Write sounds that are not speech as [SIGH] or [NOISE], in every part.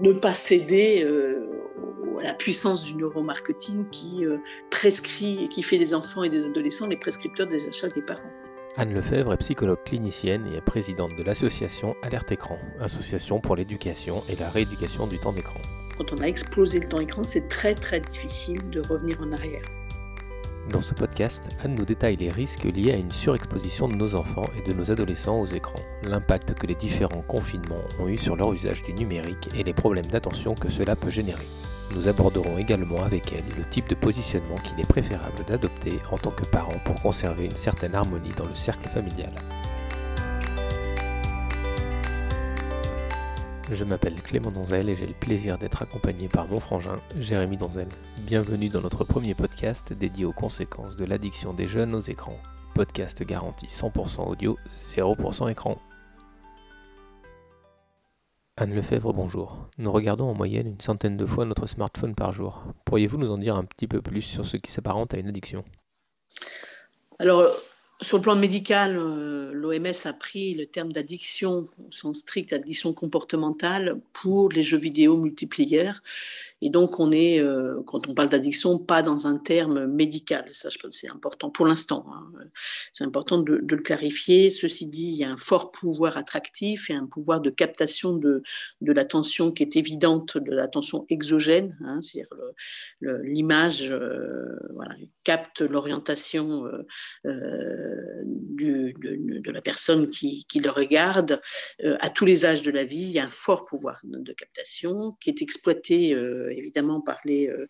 ne pas céder à la puissance du neuromarketing qui prescrit et qui fait des enfants et des adolescents les prescripteurs des achats des parents. Anne Lefebvre est psychologue clinicienne et est présidente de l'association Alerte Écran, association pour l'éducation et la rééducation du temps d'écran. Quand on a explosé le temps d'écran, c'est très très difficile de revenir en arrière. Dans ce podcast, Anne nous détaille les risques liés à une surexposition de nos enfants et de nos adolescents aux écrans, l'impact que les différents confinements ont eu sur leur usage du numérique et les problèmes d'attention que cela peut générer. Nous aborderons également avec elle le type de positionnement qu'il est préférable d'adopter en tant que parent pour conserver une certaine harmonie dans le cercle familial. Je m'appelle Clément Donzel et j'ai le plaisir d'être accompagné par mon frangin, Jérémy Donzel. Bienvenue dans notre premier podcast dédié aux conséquences de l'addiction des jeunes aux écrans. Podcast garanti 100% audio, 0% écran. Anne Lefebvre, bonjour. Nous regardons en moyenne une centaine de fois notre smartphone par jour. Pourriez-vous nous en dire un petit peu plus sur ce qui s'apparente à une addiction? Alors, sur le plan médical, euh, l'OMS a pris le terme d'addiction, au strict, addiction comportementale, pour les jeux vidéo multipliés. Et donc, on est, euh, quand on parle d'addiction, pas dans un terme médical. Ça, je pense c'est important pour l'instant. Hein. C'est important de, le clarifier. Ceci dit, il y a un fort pouvoir attractif et un pouvoir de captation de, de l'attention qui est évidente, de l'attention exogène. Hein. C'est-à-dire l'image euh, voilà, capte l'orientation euh, de, de, la personne qui, qui le regarde. à tous les âges de la vie, il y a un fort pouvoir de, captation qui est exploité évidemment par les euh,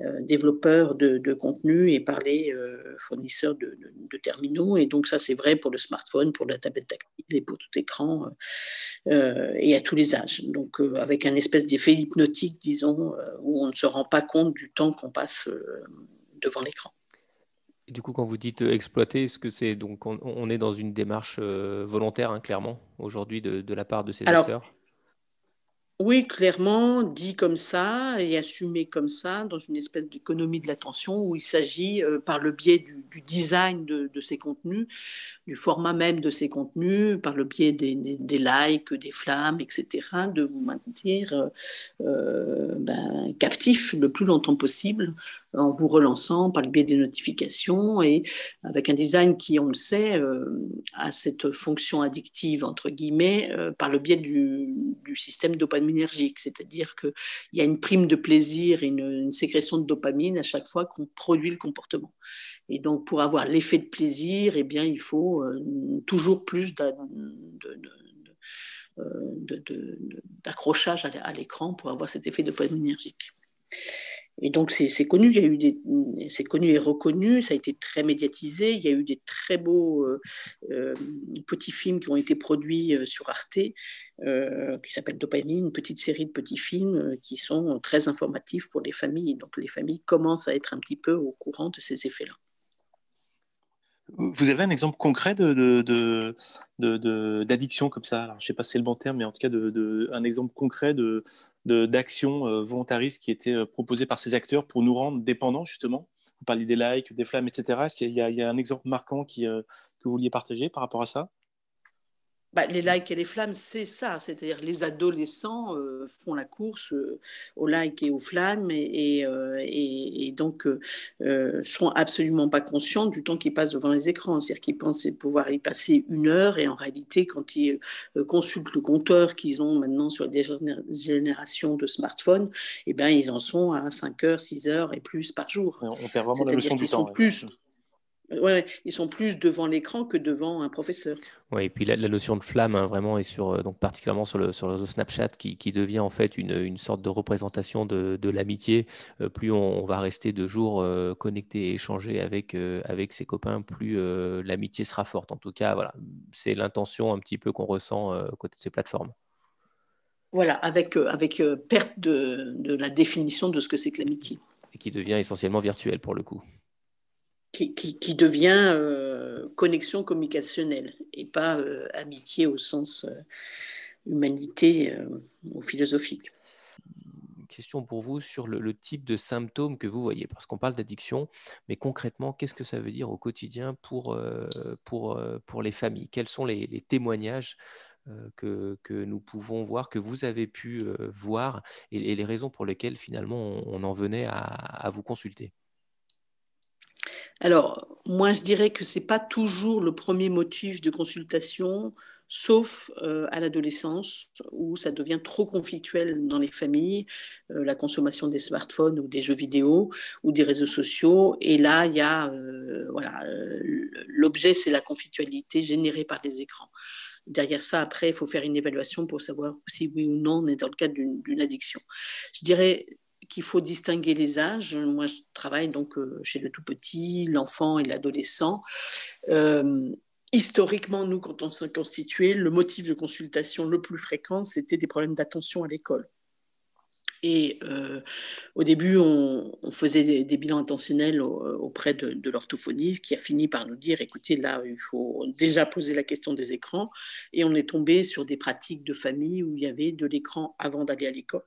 euh, développeurs de, contenu et par les fournisseurs de, terminaux. Et donc ça, c'est vrai pour le smartphone, pour la tablette tactile et pour tout écran et à tous les âges. Donc avec un espèce d'effet hypnotique, disons, où on ne se rend pas compte du temps qu'on passe devant l'écran. Du coup, quand vous dites exploiter, est-ce que c'est donc on, est dans une démarche volontaire, hein, clairement, aujourd'hui de, la part de ces acteurs? Oui, clairement, dit comme ça et assumé comme ça, dans une espèce d'économie de l'attention où il s'agit, euh, par le biais du, design de, ces contenus, du format même de ces contenus, par le biais des, likes, des flammes, etc., de vous maintenir euh, euh, ben, captif le plus longtemps possible en vous relançant par le biais des notifications et avec un design qui, on le sait, a cette fonction addictive, entre guillemets, par le biais du, système dopaminergique c'est-à-dire qu'il y a une prime de plaisir, une, une sécrétion de dopamine à chaque fois qu'on produit le comportement. Et donc, pour avoir l'effet de plaisir, eh bien, il faut euh, toujours plus d'accrochage à l'écran pour avoir cet effet dopaminergique. Et donc c'est connu, c'est connu et reconnu, ça a été très médiatisé. Il y a eu des très beaux euh, euh, petits films qui ont été produits sur Arte, qui s'appellent Dopamine, une petite série de petits films qui sont très informatifs pour les familles. Donc les familles commencent à être un petit peu au courant de ces effets-là. Vous avez un exemple concret de, d'addiction comme ça? Alors, Je ne sais pas si c'est le bon terme, mais en tout cas, de, un exemple concret d'action euh, volontariste qui était euh, proposée par ces acteurs pour nous rendre dépendants, justement? Vous parliez des likes, des flammes, etc. Est-ce qu'il y, a un exemple marquant euh, que vous vouliez partager par rapport à ça? Bah, les likes et les flammes, c'est ça. C'est-à-dire les adolescents euh, font la course euh, aux likes et aux flammes et, et, euh, donc sont absolument pas conscients du temps qu'ils passent devant les écrans. C'est-à-dire qu'ils pensent pouvoir y passer une heure et en réalité, quand ils consultent le compteur qu'ils ont maintenant sur des générations de smartphones, eh ben, ils en sont à 5 heures, 6 heures et plus par jour. On perd vraiment la notion du temps. plus, Ouais, ils sont plus devant l'écran que devant un professeur. Oui, et puis la, notion de flamme, hein, vraiment, est sur, euh, donc particulièrement sur le, sur le Snapchat, qui, qui, devient en fait une, une sorte de représentation de, de l'amitié. Euh, plus on, va rester de jours euh, connectés et échanger avec, avec ses copains, plus l'amitié sera forte. En tout cas, voilà, c'est l'intention un petit peu qu'on ressent côté de ces plateformes. Voilà, avec, avec perte de, de la définition de ce que c'est que l'amitié. Et qui devient essentiellement virtuel pour le coup qui, devient euh, connexion communicationnelle et pas euh, amitié au sens euh, humanité ou philosophique. Question pour vous sur le, type de symptômes que vous voyez, parce qu'on parle d'addiction, mais concrètement, qu'est-ce que ça veut dire au quotidien pour, pour, pour les familles? Quels sont les, témoignages que, nous pouvons voir, que vous avez pu voir, et, les raisons pour lesquelles finalement on, en venait à, vous consulter? Alors, moi, je dirais que ce n'est pas toujours le premier motif de consultation sauf euh, à l'adolescence où ça devient trop conflictuel dans les familles, euh, la consommation des smartphones ou des jeux vidéo ou des réseaux sociaux. Et là, il y a, euh, voilà, l'objet, c'est la conflictualité générée par les écrans. Derrière ça, après, il faut faire une évaluation pour savoir si oui ou non on est dans le cadre d'une addiction. Je dirais qu'il faut distinguer les âges. Moi, je travaille donc chez le tout petit, l'enfant et l'adolescent historiquement, nous, quand on s'est constitué, le motif de consultation le plus fréquent, c'était des problèmes d'attention à l'école. Et euh, au début, on, faisait des, bilans intentionnels auprès de, de l'orthophoniste qui a fini par nous dire, écoutez, là, il faut déjà poser la question des écrans. Et on est tombé sur des pratiques de famille où il y avait de l'écran avant d'aller à l'école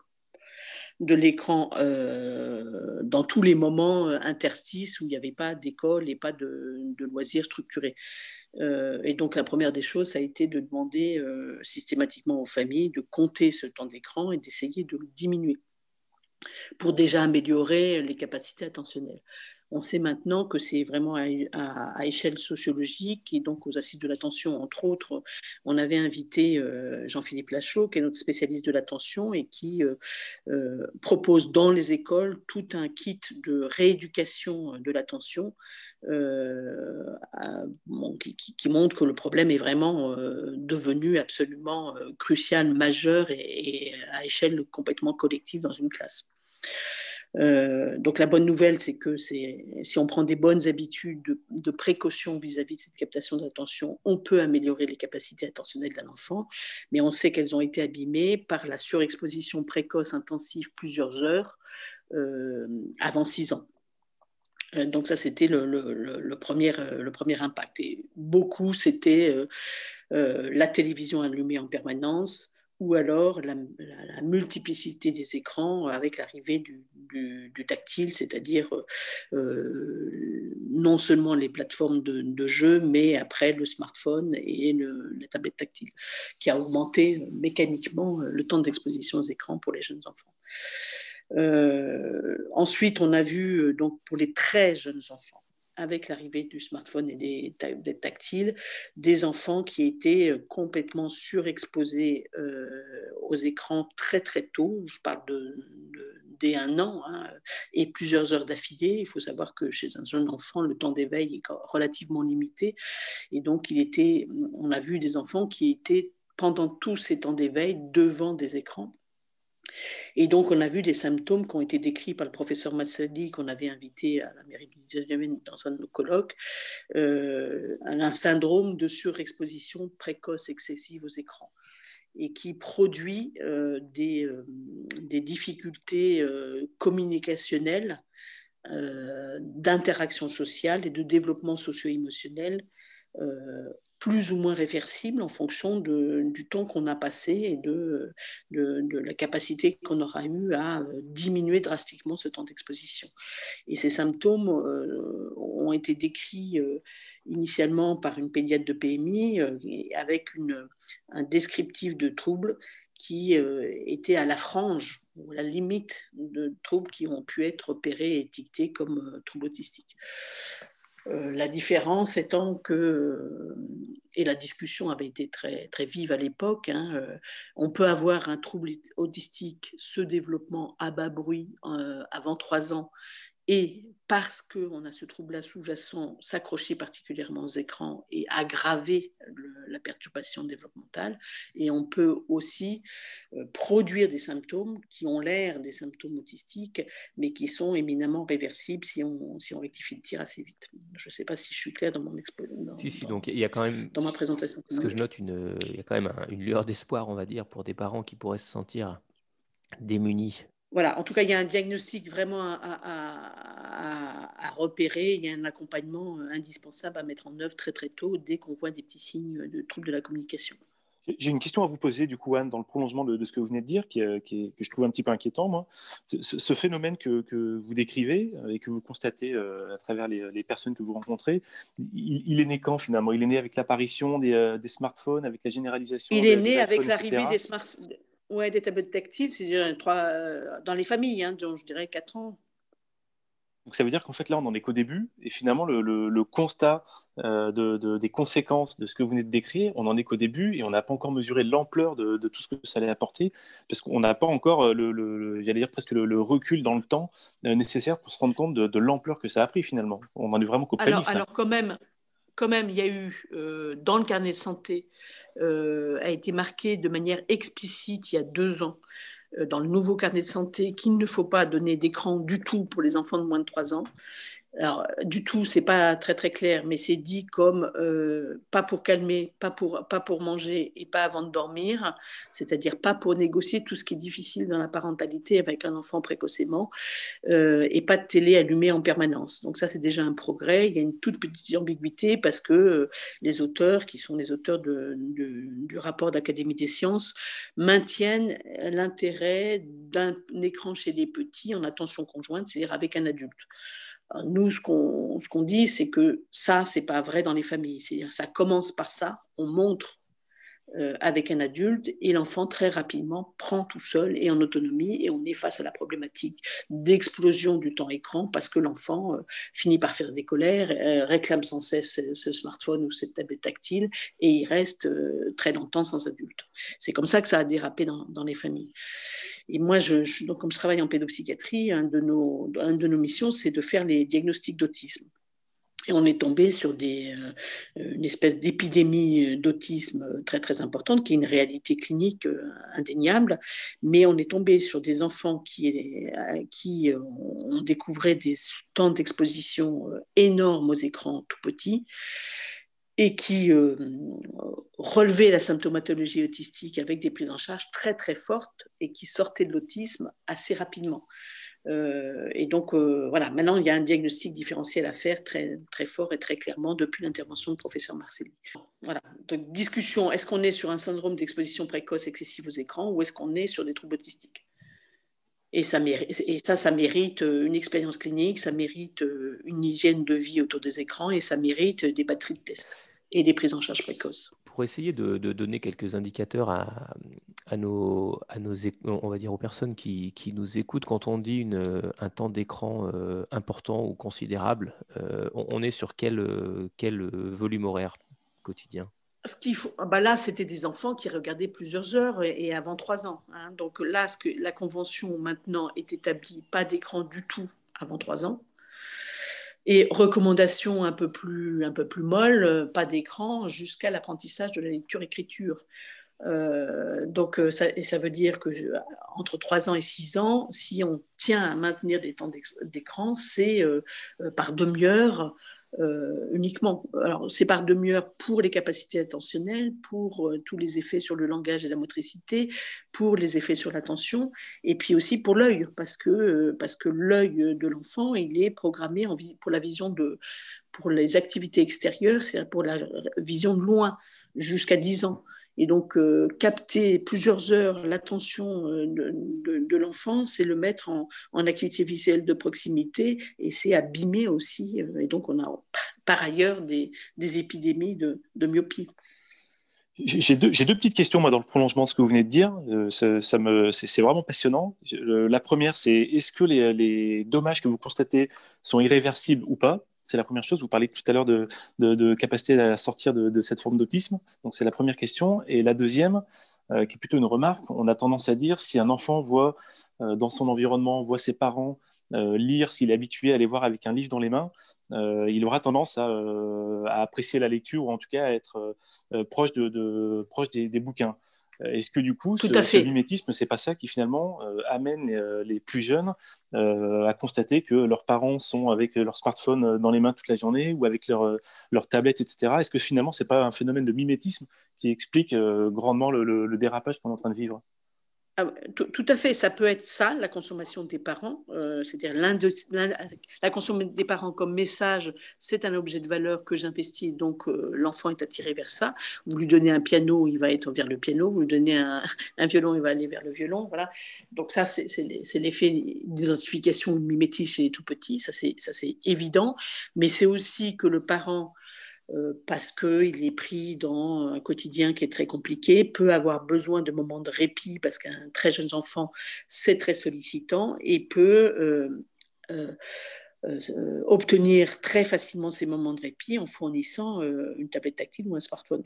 de l'écran euh, dans tous les moments euh, interstices où il n'y avait pas d'école et pas de, loisirs structurés. Euh, et donc la première des choses, ça a été de demander systématiquement aux familles de compter ce temps d'écran et d'essayer de le diminuer pour déjà améliorer les capacités attentionnelles. On sait maintenant que c'est vraiment à, échelle sociologique et donc aux assises de l'attention, entre autres, on avait invité euh, Jean-Philippe Lachaud, qui est notre spécialiste de l'attention et qui euh, euh, propose dans les écoles tout un kit de rééducation de l'attention qui, montre que le problème est vraiment devenu absolument crucial, majeur et à échelle complètement collective dans une classe. Euh, donc la bonne nouvelle, c'est que si on prend des bonnes habitudes de, précaution vis-à-vis de cette captation d'attention, on peut améliorer les capacités attentionnelles d'un enfant, mais on sait qu'elles ont été abîmées par la surexposition précoce intensive plusieurs heures euh, avant 6 ans. Euh, donc ça, c'était le, premier, le premier impact. Et beaucoup, c'était la télévision allumée en permanence, ou alors la, multiplicité des écrans avec l'arrivée du, tactile, c'est-à-dire euh, non seulement les plateformes de, de, jeu, mais après le smartphone et la tablette tactile, qui a augmenté mécaniquement le temps d'exposition aux écrans pour les jeunes enfants. Euh, ensuite, on a vu euh, donc pour les très jeunes enfants avec l'arrivée du smartphone et des, tactiles, des enfants qui étaient euh, complètement surexposés euh, aux écrans très très tôt. Je parle de, dès un an hein, et plusieurs heures d'affilée. Il faut savoir que chez un jeune enfant, le temps d'éveil est relativement limité. Et donc, il était, on a vu des enfants qui étaient pendant tous ces temps d'éveil devant des écrans et donc, on a vu des symptômes qui ont été décrits par le professeur Massadi, qu'on avait invité à la mairie du 19e dans un de nos colloques, euh, un syndrome de surexposition précoce excessive aux écrans et qui produit euh, euh, des, difficultés communicationnelles, d'interaction sociale et de développement socio-émotionnel plus ou moins réversible en fonction du temps qu'on a passé et de, la capacité qu'on aura eu à euh, diminuer drastiquement ce temps d'exposition. Et ces symptômes euh, ont été décrits euh, initialement par une pédiatre de PMI avec un descriptif de troubles qui était à la frange ou à la limite de troubles qui ont pu être opérés et étiquetés comme troubles autistiques. Euh, la différence étant que, euh, et la discussion avait été très, très vive à l'époque, hein, euh, on peut avoir un trouble autistique, ce développement à bas bruit avant trois ans et parce qu'on a ce trouble-là sous-jacent, s'accrocher particulièrement aux écrans et aggraver la perturbation développementale. Et on peut aussi euh, produire des symptômes qui ont l'air des symptômes autistiques, mais qui sont éminemment réversibles si on, si on rectifie le tir assez vite. Je ne sais pas si je suis claire dans mon exposition. Si, si, donc il y a quand même. Dans ma présentation. Ce que je note, une, il y a quand même une lueur d'espoir, on va dire, pour des parents qui pourraient se sentir démunis voilà, en tout cas, il y a un diagnostic vraiment à, repérer, il y a un accompagnement euh, indispensable à mettre en œuvre très très tôt dès qu'on voit des petits signes de troubles de la communication. J'ai une question à vous poser, du coup, Anne, dans le prolongement de, ce que vous venez de dire, qui, euh, que je trouve un petit peu inquiétant, moi. Ce, phénomène que, vous décrivez euh, et que vous constatez euh, à travers les, personnes que vous rencontrez, il, est né quand, finalement? Il est né avec l'apparition des, smartphones, avec la généralisation Il est né avec l'arrivée des smartphones, ouais, des tablettes tactiles, c'est dans les familles, hein, dont je dirais 4 ans. Donc ça veut dire qu'en fait là on n'en est qu'au début et finalement le, constat euh, des conséquences de ce que vous venez de décrire, on n'en est qu'au début et on n'a pas encore mesuré l'ampleur de, tout ce que ça allait apporter parce qu'on n'a pas encore euh, le, j'allais dire presque le, recul dans le temps euh, nécessaire pour se rendre compte de, l'ampleur que ça a pris finalement. On en est vraiment qu'au alors, alors quand même, quand même, il y a eu dans le carnet de santé a été marqué de manière explicite il y a deux ans euh, dans le nouveau carnet de santé qu'il ne faut pas donner d'écran du tout pour les enfants de moins de 3 ans alors, du tout, c'est pas très très clair, mais c'est dit comme euh, pas pour calmer, pas pour, pas pour manger et pas avant de dormir, c'est-à-dire pas pour négocier tout ce qui est difficile dans la parentalité avec un enfant précocement, euh, et pas de télé allumée en permanence. Donc ça, c'est déjà un progrès. Il y a une toute petite ambiguïté parce que euh, les auteurs, qui sont les auteurs du rapport d'Académie des sciences, maintiennent l'intérêt d'un écran chez les petits en attention conjointe, c'est-à-dire avec un adulte. Nous, ce qu'on dit, c'est que ça, c'est pas vrai dans les familles. C'est-à-dire, ça commence par ça. On montre avec un adulte et l'enfant très rapidement prend tout seul et en autonomie et on est face à la problématique d'explosion du temps écran parce que l'enfant euh, finit par faire des colères, euh, réclame sans cesse ce, smartphone ou cette tablette tactile et il reste très longtemps sans adulte. C'est comme ça que ça a dérapé dans, dans les familles. Et moi, je, donc, comme je travaille en pédopsychiatrie, un de nos, un de nos missions, c'est de faire les diagnostics d'autisme. Et on est tombé sur des, euh, une espèce d'épidémie d'autisme très très importante, qui est une réalité clinique euh, indéniable. Mais on est tombé sur des enfants qui, euh, qui ont découvert des temps d'exposition énormes aux écrans tout petits et qui euh, relevait la symptomatologie autistique avec des prises en charge très très fortes et qui sortait de l'autisme assez rapidement. Euh, et donc euh, voilà, maintenant il y a un diagnostic différentiel à faire très, très fort et très clairement depuis l'intervention du professeur Marcelli. Voilà, donc discussion, est-ce qu'on est sur un syndrome d'exposition précoce excessive aux écrans ou est-ce qu'on est sur des troubles autistiques? Et ça, et ça, ça mérite euh, une expérience clinique, ça mérite une hygiène de vie autour des écrans et ça mérite des batteries de tests et des prises en charge précoces. Pour essayer de, donner quelques indicateurs à, nos, on va dire aux personnes qui, nous écoutent, quand on dit un temps d'écran euh, important ou considérable, on, est sur quel, quel volume horaire quotidien? Ce qu'il faut, ah bah là, c'était des enfants qui regardaient plusieurs heures et, avant trois ans. Hein. Donc là, ce que la convention maintenant est établie, pas d'écran du tout avant trois ans. Et recommandation un peu plus, un peu plus molle, pas d'écran jusqu'à l'apprentissage de la lecture-écriture. Euh, donc, euh, ça, et ça veut dire que entre 3 ans et 6 ans, si on tient à maintenir des temps d'écran, c'est euh, par demi-heure euh, uniquement. Alors, c'est par demi-heure pour les capacités attentionnelles, pour euh, tous les effets sur le langage et la motricité, pour les effets sur l'attention, et puis aussi pour l'œil, parce que, euh, que l'œil de l'enfant, il est programmé pour la vision de, pour les activités extérieures, c'est-à-dire pour la vision de loin, jusqu'à 10 ans. Et donc, euh, capter plusieurs heures l'attention euh, de, l'enfant, c'est le mettre en, en, activité visuelle de proximité et c'est abîmer aussi. Euh, et donc, on a par ailleurs des, épidémies de, myopie. J'ai deux, petites questions moi dans le prolongement de ce que vous venez de dire. c'est, vraiment passionnant. La première, c'est est-ce que les, dommages que vous constatez sont irréversibles ou pas? C'est la première chose. Vous parlez tout à l'heure de, capacité à sortir de, cette forme d'autisme. Donc, c'est la première question. Et la deuxième, euh, qui est plutôt une remarque, on a tendance à dire si un enfant voit euh, dans son environnement, voit ses parents euh, lire, s'il est habitué à aller voir avec un livre dans les mains, il aura tendance à, apprécier la lecture ou en tout cas à être proche, de, proche des bouquins. Euh, est-ce que du coup, ce, ce, mimétisme, c'est pas ça qui finalement euh, amène euh, les, plus jeunes à constater que leurs parents sont avec leur smartphone dans les mains toute la journée ou avec leur, leur tablette, etc. Est-ce que finalement, c'est pas un phénomène de mimétisme qui explique grandement le, dérapage qu'on est en train de vivre? Ah, tout, à fait, ça peut être ça, la consommation des parents, euh, c'est-à-dire la consommation des parents comme message, c'est un objet de valeur que j'investis, donc euh, l'enfant est attiré vers ça. Vous lui donnez un piano, il va être vers le piano, vous lui donnez un, violon, il va aller vers le violon, voilà. Donc ça, c'est l'effet d'identification mimétique chez les tout petits, ça c'est évident, mais c'est aussi que le parent parce qu'il est pris dans un quotidien qui est très compliqué, peut avoir besoin de moments de répit parce qu'un très jeune enfant, c'est très sollicitant et peut euh, euh, obtenir très facilement ces moments de répit en fournissant une tablette tactile ou un smartphone.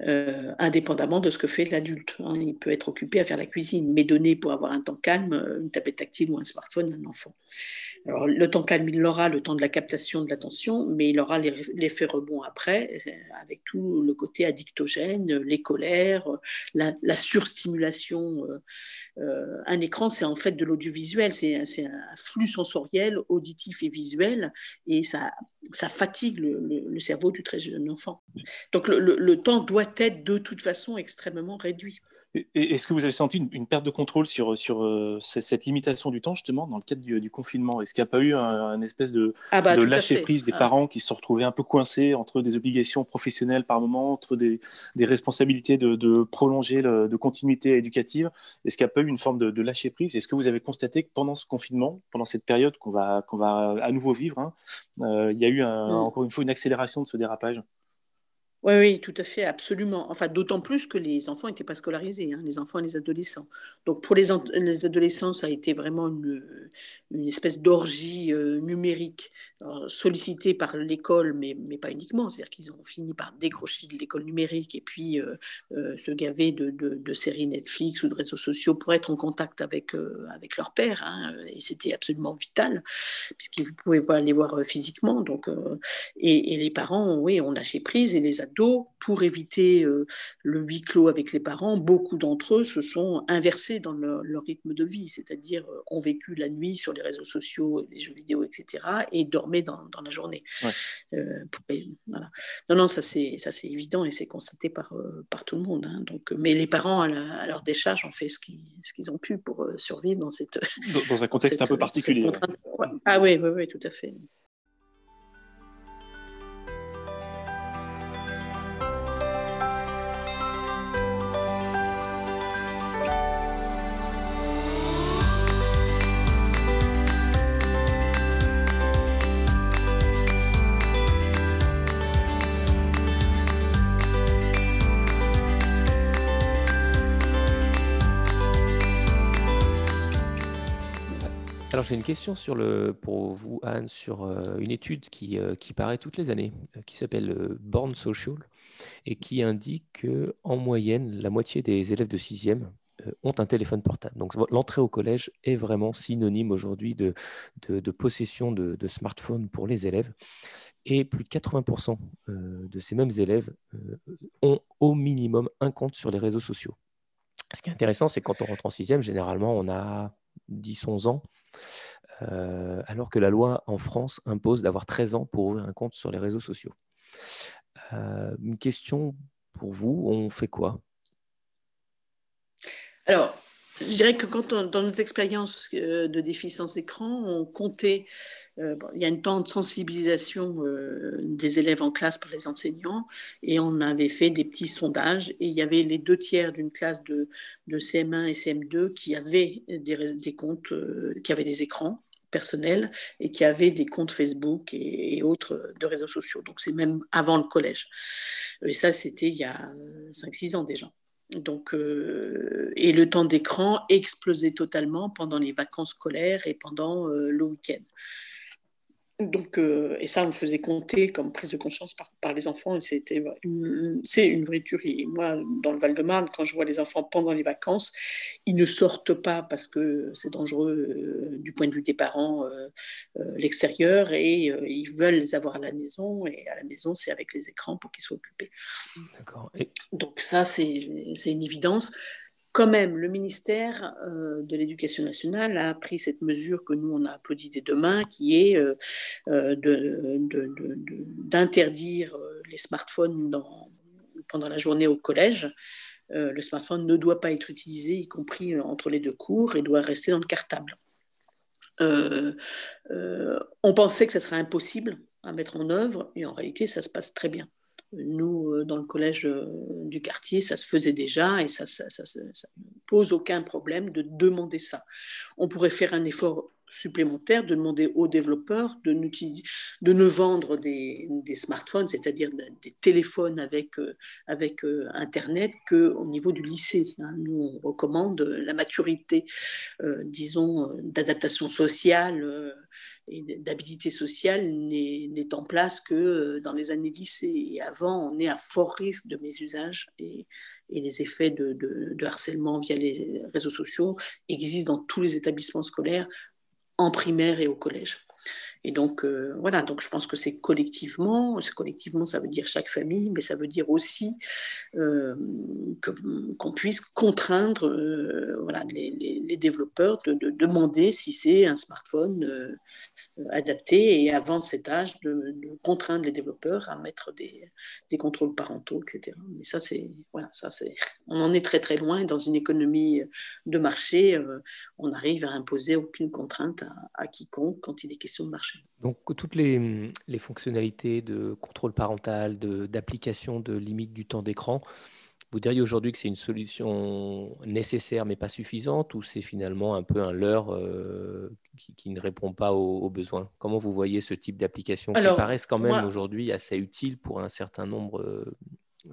Indépendamment de ce que fait l'adulte. Hein. Il peut être occupé à faire la cuisine, mais donner pour avoir un temps calme une tablette tactile ou un smartphone à un enfant. Alors, le temps calme, il l'aura, le temps de la captation de l'attention, mais il aura l'effet rebond après, avec tout le côté addictogène, les colères, la, la surstimulation euh, euh, un écran, c'est en fait de l'audiovisuel, c'est un flux sensoriel, auditif et visuel, et ça, ça fatigue le, cerveau du très jeune enfant. Donc le, temps doit être de toute façon extrêmement réduit. Est-ce que vous avez senti une, perte de contrôle sur, sur euh, cette, limitation du temps, justement, dans le cadre du, confinement? Est-ce qu'il n'y a pas eu un, espèce de, ah bah, de lâcher prise des ah. parents qui se retrouvés un peu coincés entre des obligations professionnelles par moment, entre des, des responsabilités de, de prolonger, de continuité éducative? Est-ce qu'il n'y a pas eu une forme de, lâcher prise? Est-ce que vous avez constaté que pendant ce confinement, pendant cette période qu'on va, qu'on va à nouveau vivre, hein, euh, il y a eu mm. encore une fois une accélération de ce dérapage oui, oui, tout à fait, absolument. Enfin, d'autant plus que les enfants n'étaient pas scolarisés, hein, les enfants et les adolescents. Donc, pour les, les adolescents, ça a été vraiment une, espèce d'orgie euh, numérique, sollicitée par l'école, mais, mais, pas uniquement. C'est-à-dire qu'ils ont fini par décrocher de l'école numérique et puis euh, euh, se gaver de, de, séries Netflix ou de réseaux sociaux pour être en contact avec, avec leur père. Hein, et c'était absolument vital, puisqu'ils ne pouvaient pas les voir physiquement. Donc, et, et, les parents, oui, ont lâché prise et les pour éviter euh, le huis clos avec les parents, beaucoup d'entre eux se sont inversés dans leur, rythme de vie, c'est-à-dire euh, ont vécu la nuit sur les réseaux sociaux, les jeux vidéo, etc., et dormaient dans, la journée. Euh, non, non, ça c'est évident et c'est constaté par, par tout le monde. Hein. donc, mais les parents, à, leur décharge, ont fait ce qu'ils ont pu pour survivre dans cette... Dans, un contexte un peu particulier. Ah oui, oui, oui, tout à fait. Alors j'ai une question pour vous, Anne, sur euh, une étude qui, euh, qui paraît toutes les années, euh, qui s'appelle Born Social, et qui indique que en moyenne, la moitié des élèves de 6e ont un téléphone portable. Donc l'entrée au collège est vraiment synonyme aujourd'hui de, de, possession de, de smartphones pour les élèves. Et plus de 80% de ces mêmes élèves ont au minimum un compte sur les réseaux sociaux. Ce qui est intéressant, c'est quand on rentre en sixième, généralement, on a 10-11 ans, euh, alors que la loi en France impose d'avoir 13 ans pour ouvrir un compte sur les réseaux sociaux. Euh, une question pour vous, on fait quoi? Alors, je dirais que dans notre expérience euh, de déficience écran, on comptait, euh, il y a une temps de sensibilisation euh, des élèves en classe par les enseignants, et on avait fait des petits sondages, et il y avait les deux tiers d'une classe de, de, CM1 et CM2 qui avaient des, comptes, qui avaient des écrans personnels et qui avaient des comptes Facebook et autres de réseaux sociaux. Donc c'est même avant le collège. Et ça, c'était il y a 5-6 ans déjà. Donc, euh, et le temps d'écran explosait totalement pendant les vacances scolaires et pendant euh, le week-end. Donc, euh, et ça, on le faisait compter comme prise de conscience par, les enfants, et c'était c'est une vraie tuerie. moi, dans le Val-de-Marne, quand je vois les enfants pendant les vacances, ils ne sortent pas parce que c'est dangereux euh, du point de vue des parents, euh, l'extérieur, et ils veulent les avoir à la maison, et à la maison, c'est avec les écrans pour qu'ils soient occupés. D'accord. Donc ça, c'est une évidence quand même, le ministère euh, de l'Éducation nationale a pris cette mesure que nous, on a applaudi dès demain, qui est euh, euh, d'interdire les smartphones pendant la journée au collège. le smartphone ne doit pas être utilisé, y compris entre les deux cours, et doit rester dans le cartable. on pensait que ça serait impossible à mettre en œuvre, et en réalité, ça se passe très bien. Nous, dans le collège du quartier, ça se faisait déjà et ça ne pose aucun problème de demander ça. On pourrait faire un effort supplémentaire de demander aux développeurs de, de ne vendre des, smartphones, c'est-à-dire des téléphones avec, euh, avec euh, Internet, qu'au niveau du lycée. Hein. Nous, on recommande la maturité, euh, disons, d'adaptation sociale et d'habilité sociale n'est en place que dans les années lycée. Et avant, on est à fort risque de mésusage et, et les effets de, harcèlement via les réseaux sociaux existent dans tous les établissements scolaires en primaire et au collège. Et donc, euh, voilà, donc je pense que c'est collectivement, collectivement, ça veut dire chaque famille, mais ça veut dire aussi euh, qu'on puisse contraindre euh, voilà, les, développeurs de, demander si c'est un smartphone adapté et avant cet âge de, contraindre les développeurs à mettre des, des contrôles parentaux, etc. Mais ça, c'est voilà, ça c'est, [LAUGHS] on en est très très loin. Dans une économie de marché, euh, on arrive à imposer aucune contrainte à, quiconque quand il est question de marché. Donc toutes les, les fonctionnalités de contrôle parental, de, d'application de limite du temps d'écran, vous diriez aujourd'hui que c'est une solution nécessaire mais pas suffisante ou c'est finalement un peu un leurre euh, qui, ne répond pas aux, besoins? Comment vous voyez ce type d'application qui paraissent quand même aujourd'hui assez utile pour un certain nombre euh,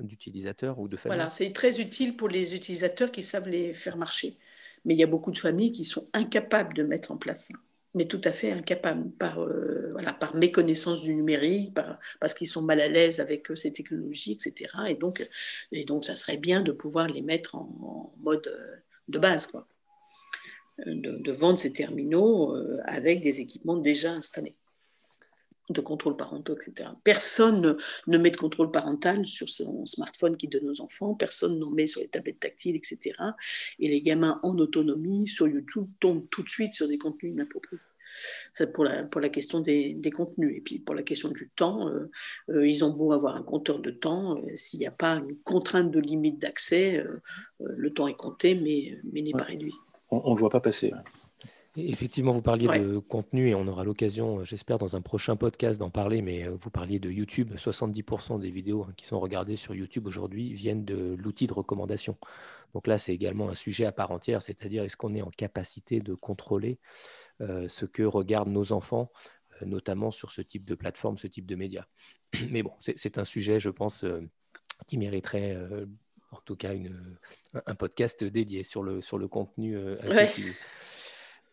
d'utilisateurs ou de familles? Voilà, c'est très utile pour les utilisateurs qui savent les faire marcher. Mais il y a beaucoup de familles qui sont incapables de mettre en place ça mais tout à fait incapables par, euh, méconnaissance du numérique, parce qu'ils sont mal à l'aise avec euh, ces technologies, etc. Et donc, et donc, ça serait bien de pouvoir les mettre en, mode euh, de base, quoi. De, vendre ces terminaux avec des équipements déjà installés de contrôle parental, etc. Personne ne, met de contrôle parental sur son smartphone qui donne aux enfants, personne n'en met sur les tablettes tactiles, etc. Et les gamins en autonomie sur YouTube tombent tout de suite sur des contenus inappropriés. C'est pour la, pour la question des, des, contenus. Et puis pour la question du temps, euh, euh, ils ont beau avoir un compteur de temps, euh, s'il n'y a pas une contrainte de limite d'accès, le temps est compté, mais, mais n'est pas réduit. On ne le voit pas passer. Effectivement, vous parliez de contenu et on aura l'occasion, euh, j'espère, dans un prochain podcast d'en parler, mais euh, vous parliez de YouTube. 70% des vidéos hein, qui sont regardées sur YouTube aujourd'hui viennent de l'outil de recommandation. Donc là, c'est également un sujet à part entière, c'est-à-dire est-ce qu'on est en capacité de contrôler euh, ce que regardent nos enfants, notamment sur ce type de plateforme, ce type de médias? [CLEARS THROAT] Mais bon, c'est un sujet, je pense, qui mériterait en tout cas une, un podcast dédié sur le, sur le contenu accessible.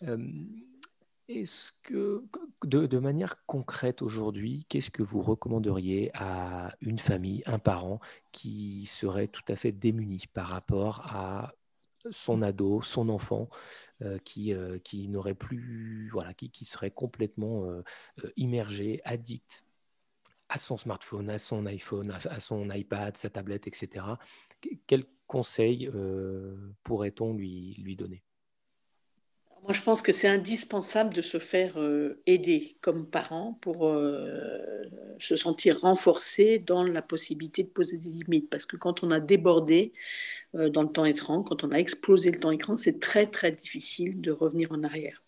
Est-ce que, de, manière concrète aujourd'hui, qu'est-ce que vous recommanderiez à une famille, un parent qui serait tout à fait démuni par rapport à son ado, son enfant, qui, qui n'aurait plus, voilà, qui, serait complètement immergé, addict à son smartphone, à son iPhone, à, son iPad, sa tablette, etc. Quels conseils pourrait-on lui donner? Moi, je pense que c'est indispensable de se faire euh, aider comme parent pour euh, se sentir renforcé dans la possibilité de poser des limites. Parce que quand on a débordé euh, dans le temps écran, quand on a explosé le temps écran, c'est très très difficile de revenir en arrière.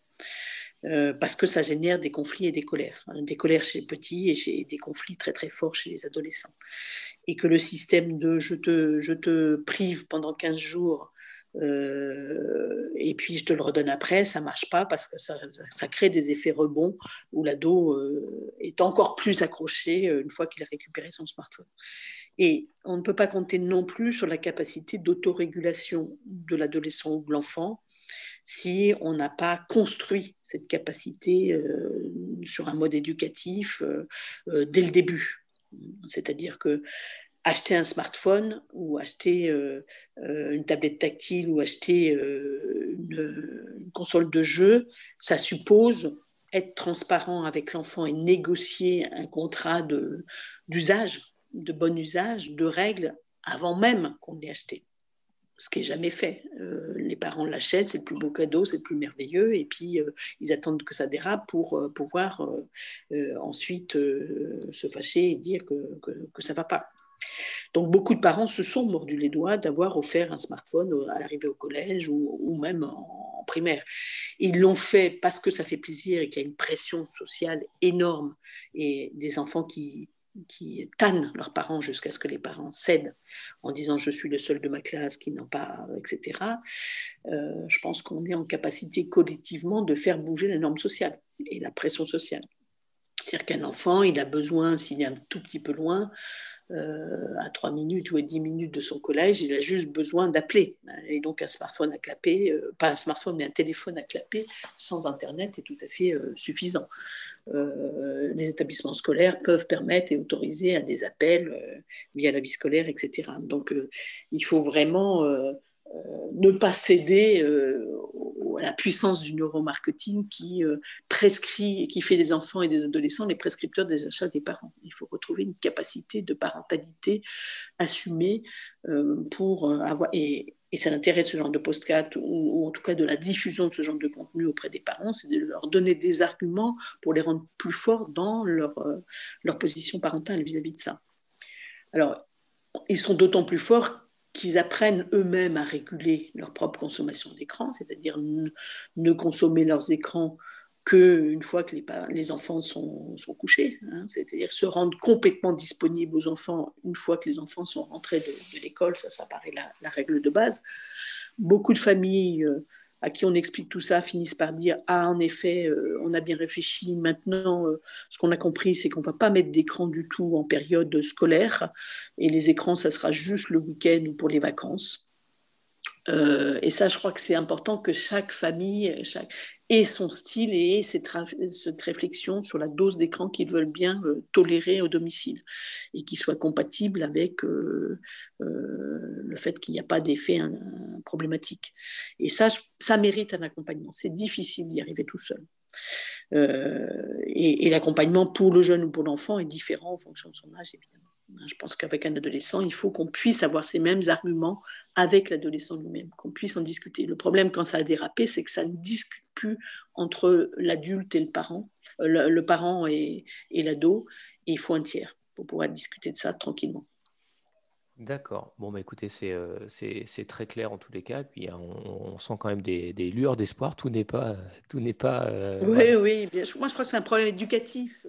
parce que ça génère des conflits et des colères. Hein, des colères chez les petits et, des conflits très très forts chez les adolescents. Et que le système de je te, je te prive pendant 15 jours euh, et puis je te le redonne après, ça marche pas parce que ça, crée des effets rebonds où l'ado euh, est encore plus accroché euh, une fois qu'il a récupéré son smartphone. Et on ne peut pas compter non plus sur la capacité d'autorégulation de l'adolescent ou de l'enfant si on n'a pas construit cette capacité sur un mode éducatif dès le début. C'est-à-dire que acheter un smartphone ou acheter euh, euh, une tablette tactile ou acheter euh, une, console de jeu, ça suppose être transparent avec l'enfant et négocier un contrat d'usage, de, bon usage, de règles avant même qu'on l'ait acheté. Ce qui n'est jamais fait. les parents l'achètent, c'est le plus beau cadeau, c'est le plus merveilleux, et puis ils attendent que ça dérape pour pouvoir ensuite se fâcher et dire que, que, que ça ne va pas. Donc beaucoup de parents se sont mordus les doigts d'avoir offert un smartphone à l'arrivée au collège ou, même en, primaire. Ils l'ont fait parce que ça fait plaisir et qu'il y a une pression sociale énorme et des enfants qui qui tannent leurs parents jusqu'à ce que les parents cèdent en disant je suis le seul de ma classe qui n'a pas, etc. Euh, je pense qu'on est en capacité collectivement de faire bouger la norme sociale et la pression sociale. C'est-à-dire qu'un enfant, il a besoin, s'il est un tout petit peu loin, euh, à 3 minutes ou à 10 minutes de son collège, il a juste besoin d'appeler. Et donc un smartphone à clapper, euh, pas un smartphone, mais un téléphone à clapper sans Internet est tout à fait euh, suffisant. les établissements scolaires peuvent permettre et autoriser à des appels via la vie scolaire, etc. Donc il faut vraiment ne pas céder à la puissance du neuromarketing qui euh, prescrit, qui fait des enfants et des adolescents les prescripteurs des achats des parents. Il faut retrouver une capacité de parentalité assumée euh, pour euh, avoir. Et, c'est l'intérêt de ce genre de postcat ou, en tout cas de la diffusion de ce genre de contenu auprès des parents, c'est de leur donner des arguments pour les rendre plus forts dans leur, leur position parentale vis-à-vis -vis de ça. Alors, ils sont d'autant plus forts qu'ils apprennent eux-mêmes à réguler leur propre consommation d'écran, c'est-à-dire ne, consommer leurs écrans qu'une fois que les, enfants sont, couchés, hein. c'est-à-dire se rendre complètement disponibles aux enfants une fois que les enfants sont rentrés de, l'école, ça, ça paraît la, règle de base. Beaucoup de familles euh, à qui on explique tout ça finissent par dire Ah, en effet, euh, on a bien réfléchi. Maintenant, euh, ce qu'on a compris, c'est qu'on ne va pas mettre d'écran du tout en période scolaire. Et les écrans, ça sera juste le week-end ou pour les vacances. Euh, et ça, je crois que c'est important que chaque famille ait son style et ait cette, réflexion sur la dose d'écran qu'ils veulent bien euh, tolérer au domicile et qui soit compatible avec euh, le fait qu'il n'y a pas d'effet problématique. Et ça, ça mérite un accompagnement. C'est difficile d'y arriver tout seul. et l'accompagnement pour le jeune ou pour l'enfant est différent en fonction de son âge, évidemment. Je pense qu'avec un adolescent, il faut qu'on puisse avoir ces mêmes arguments avec l'adolescent lui-même, qu'on puisse en discuter. Le problème quand ça a dérapé, c'est que ça ne discute plus entre l'adulte et le parent, euh, le, parent et, l'ado, et il faut un tiers pour pouvoir discuter de ça tranquillement. D'accord. Bon, bah, écoutez, c'est euh, très clair en tous les cas. Puis on, sent quand même des, lueurs d'espoir. Tout n'est pas. Tout n'est pas euh, oui, oui. Bien Moi, je crois que c'est un problème éducatif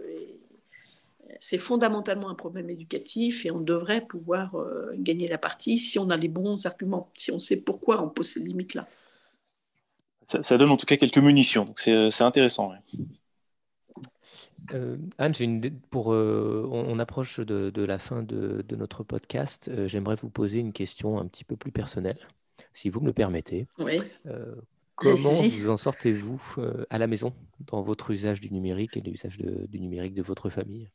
c'est fondamentalement un problème éducatif et on devrait pouvoir euh, gagner la partie si on a les bons arguments, si on sait pourquoi on pose ces limites-là. Ça, donne en tout cas quelques munitions, donc c'est euh, intéressant. Euh, Anne, une pour, on, approche de, la fin de, notre podcast. J'aimerais vous poser une question un petit peu plus personnelle, si vous me le permettez. Oui. comment vous en sortez-vous à la maison dans votre usage du numérique et l'usage du numérique de votre famille?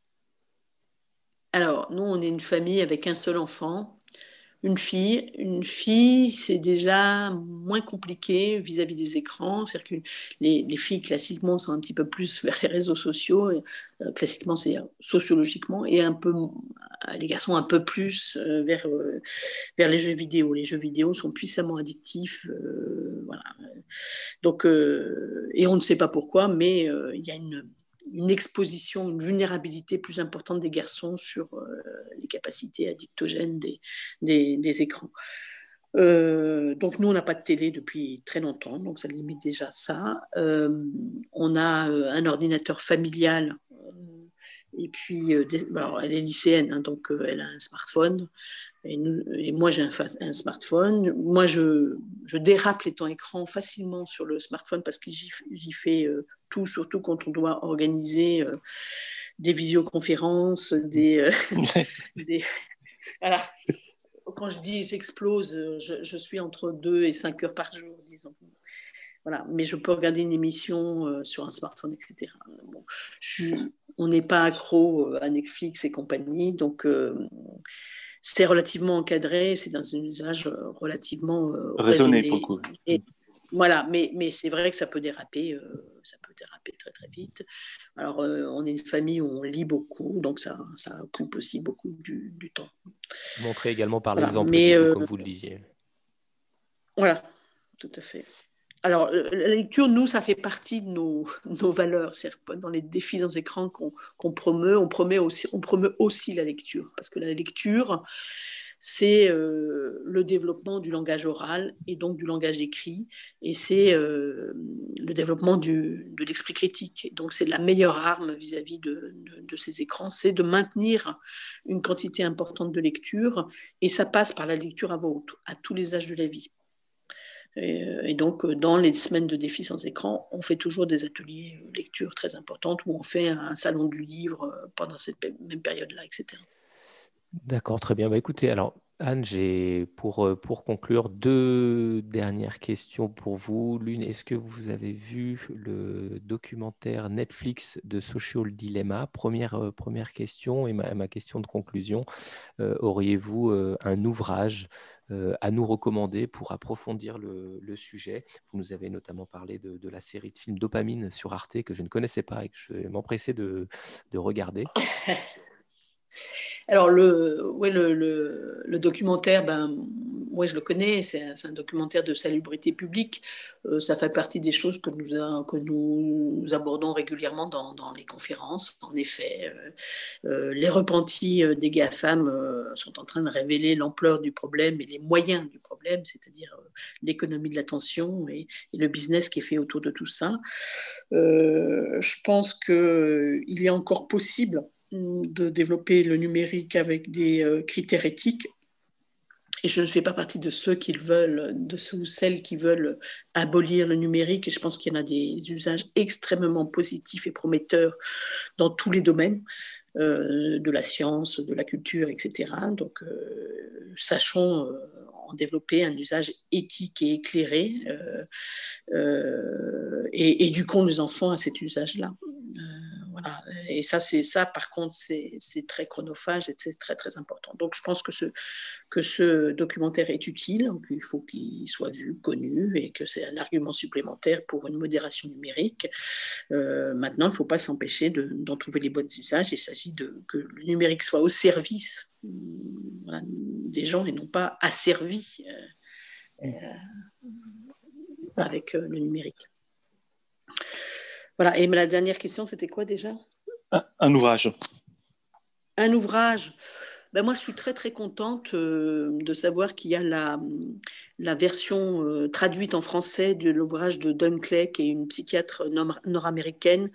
Alors, nous, on est une famille avec un seul enfant, une fille. Une fille, c'est déjà moins compliqué vis-à-vis des écrans. C'est-à-dire que les, filles, classiquement, sont un petit peu plus vers les réseaux sociaux. Euh, classiquement, c'est sociologiquement. Et un peu, les garçons, un peu plus euh, vers, euh, vers les jeux vidéo. Les jeux vidéo sont puissamment addictifs. Donc, et on ne sait pas pourquoi, mais il y a une une exposition, une vulnérabilité plus importante des garçons sur euh, les capacités addictogènes des, des, écrans. Euh, donc nous, on n'a pas de télé depuis très longtemps, donc ça limite déjà ça. Euh, on a un ordinateur familial, et puis elle est lycéenne, hein, donc elle a un smartphone, et, moi j'ai un, smartphone. Moi, je, je, dérape les temps écran facilement sur le smartphone parce que j'y fais tout, surtout quand on doit organiser euh, des visioconférences, des, euh, [LAUGHS] Voilà. Quand je dis j'explose, euh, je, suis entre 2 et 5 heures par jour, disons. Voilà. Mais je peux regarder une émission sur un smartphone, etc. Bon, on n'est pas accro à Netflix et compagnie, donc c'est relativement encadré, c'est dans un usage relativement raisonné pour le coup. voilà, mais, mais c'est vrai que ça peut déraper, ça déraper très très vite. Alors, euh, on est une famille où on lit beaucoup, donc ça, ça occupe aussi beaucoup du, temps. Montré également par l'exemple, euh, comme vous le disiez. Voilà, tout à fait. Alors, la lecture, nous, ça fait partie de nos, [LAUGHS] valeurs. Dans les défis dans écran qu'on promeut, on promeut, aussi, la lecture. Parce que la lecture, c'est euh, le développement du langage oral et donc du langage écrit, et c'est euh, le développement de l'esprit critique. Donc c'est la meilleure arme vis-à-vis de, ces écrans, c'est de maintenir une quantité importante de lecture, et ça passe par la lecture à haute, à tous les âges de la vie. Et, donc, dans les semaines de défis sans écran, on fait toujours des ateliers lecture très importantes où on fait un salon du livre euh, pendant cette même période-là, etc. D'accord, très bien. Bah, écoutez, alors Anne, j'ai pour, euh, pour conclure deux dernières questions pour vous. L'une, est-ce que vous avez vu le documentaire Netflix de Social Dilemma? Première, euh, première question et ma, question de conclusion. Euh, auriez-vous un ouvrage à nous recommander pour approfondir le, sujet? Vous nous avez notamment parlé de, la série de films Dopamine sur Arte que je ne connaissais pas et que je vais m'empresser de, de regarder. [LAUGHS] Alors, le, ouais, le, documentaire, ben, ouais, je le connais, c'est un, documentaire de salubrité publique. Euh, ça fait partie des choses que nous, que nous abordons régulièrement dans, les conférences. En effet, euh, euh, les repentis des GAFAM sont en train de révéler l'ampleur du problème et les moyens du problème, c'est-à-dire l'économie de l'attention et, et, le business qui est fait autour de tout ça. je pense qu'il est encore possible de développer le numérique avec des euh, critères éthiques. Et je ne fais pas partie de ceux qui veulent, de ceux ou celles qui veulent abolir le numérique. Et je pense qu'il y en a des usages extrêmement positifs et prometteurs dans tous les domaines. Euh, de la science, de la culture, etc. Donc, euh, sachons en développer un usage éthique et éclairé et éduquons nos enfants à cet usage-là. Et ça, c'est ça, par contre, c'est très chronophage et c'est très, très important. Donc, je pense que ce, que ce documentaire est utile, qu'il faut qu'il soit vu, connu, et que c'est un argument supplémentaire pour une modération numérique. Euh, maintenant, il ne faut pas s'empêcher d'en trouver les bons usages. Il s'agit de que le numérique soit au service des gens et non pas asservi euh, euh, avec le numérique. Voilà. Et la dernière question, c'était quoi déjà? Un, ouvrage. Un ouvrage. Ben moi, je suis très très contente euh, de savoir qu'il y a la, la version euh, traduite en français de l'ouvrage de Dunkley, qui est une psychiatre nord-américaine,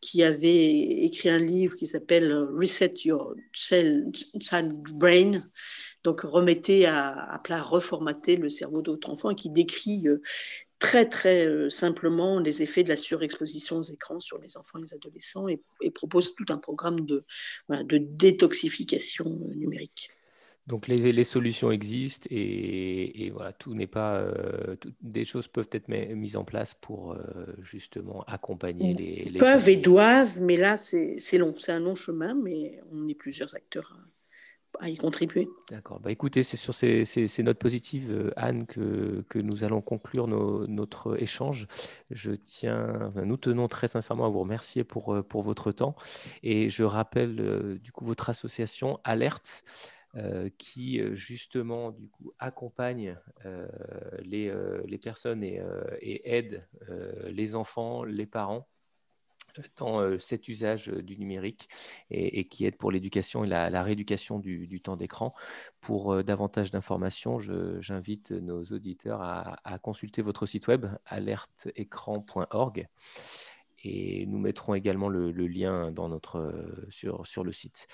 qui avait écrit un livre qui s'appelle Reset Your Child Brain, donc remettez à, à, plat, reformater le cerveau d'autres enfants, et qui décrit euh, très très euh, simplement les effets de la surexposition aux écrans sur les enfants et les adolescents et, propose tout un programme de, de détoxification euh, numérique. Donc les, les, solutions existent et, voilà, tout n'est pas, euh, des choses peuvent être mises en place pour justement accompagner les, les peuvent et doivent, mais là c'est long, c'est un long chemin, mais on est plusieurs acteurs à y contribuer. D'accord. Bah, écoutez, c'est sur ces, notes positives, euh, Anne, que, que nous allons conclure notre échange. Je tiens, nous tenons très sincèrement à vous remercier pour, euh, pour votre temps. Et je rappelle euh, du coup votre association Alerte. qui justement du coup accompagne les, les, personnes et, et aide les enfants, les parents dans euh, cet usage euh, du numérique et, qui aide pour l'éducation et la, rééducation du, temps d'écran. Pour euh, davantage d'informations, j'invite nos auditeurs à, consulter votre site web alerteécran.org et nous mettrons également le, lien dans notre, sur, sur le site.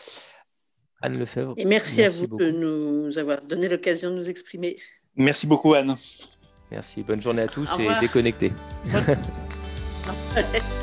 Anne Lefebvre. Et merci, à vous de nous avoir donné l'occasion de nous exprimer. Merci beaucoup Anne. Merci, bonne journée à tous et déconnectez. [LAUGHS] [LAUGHS]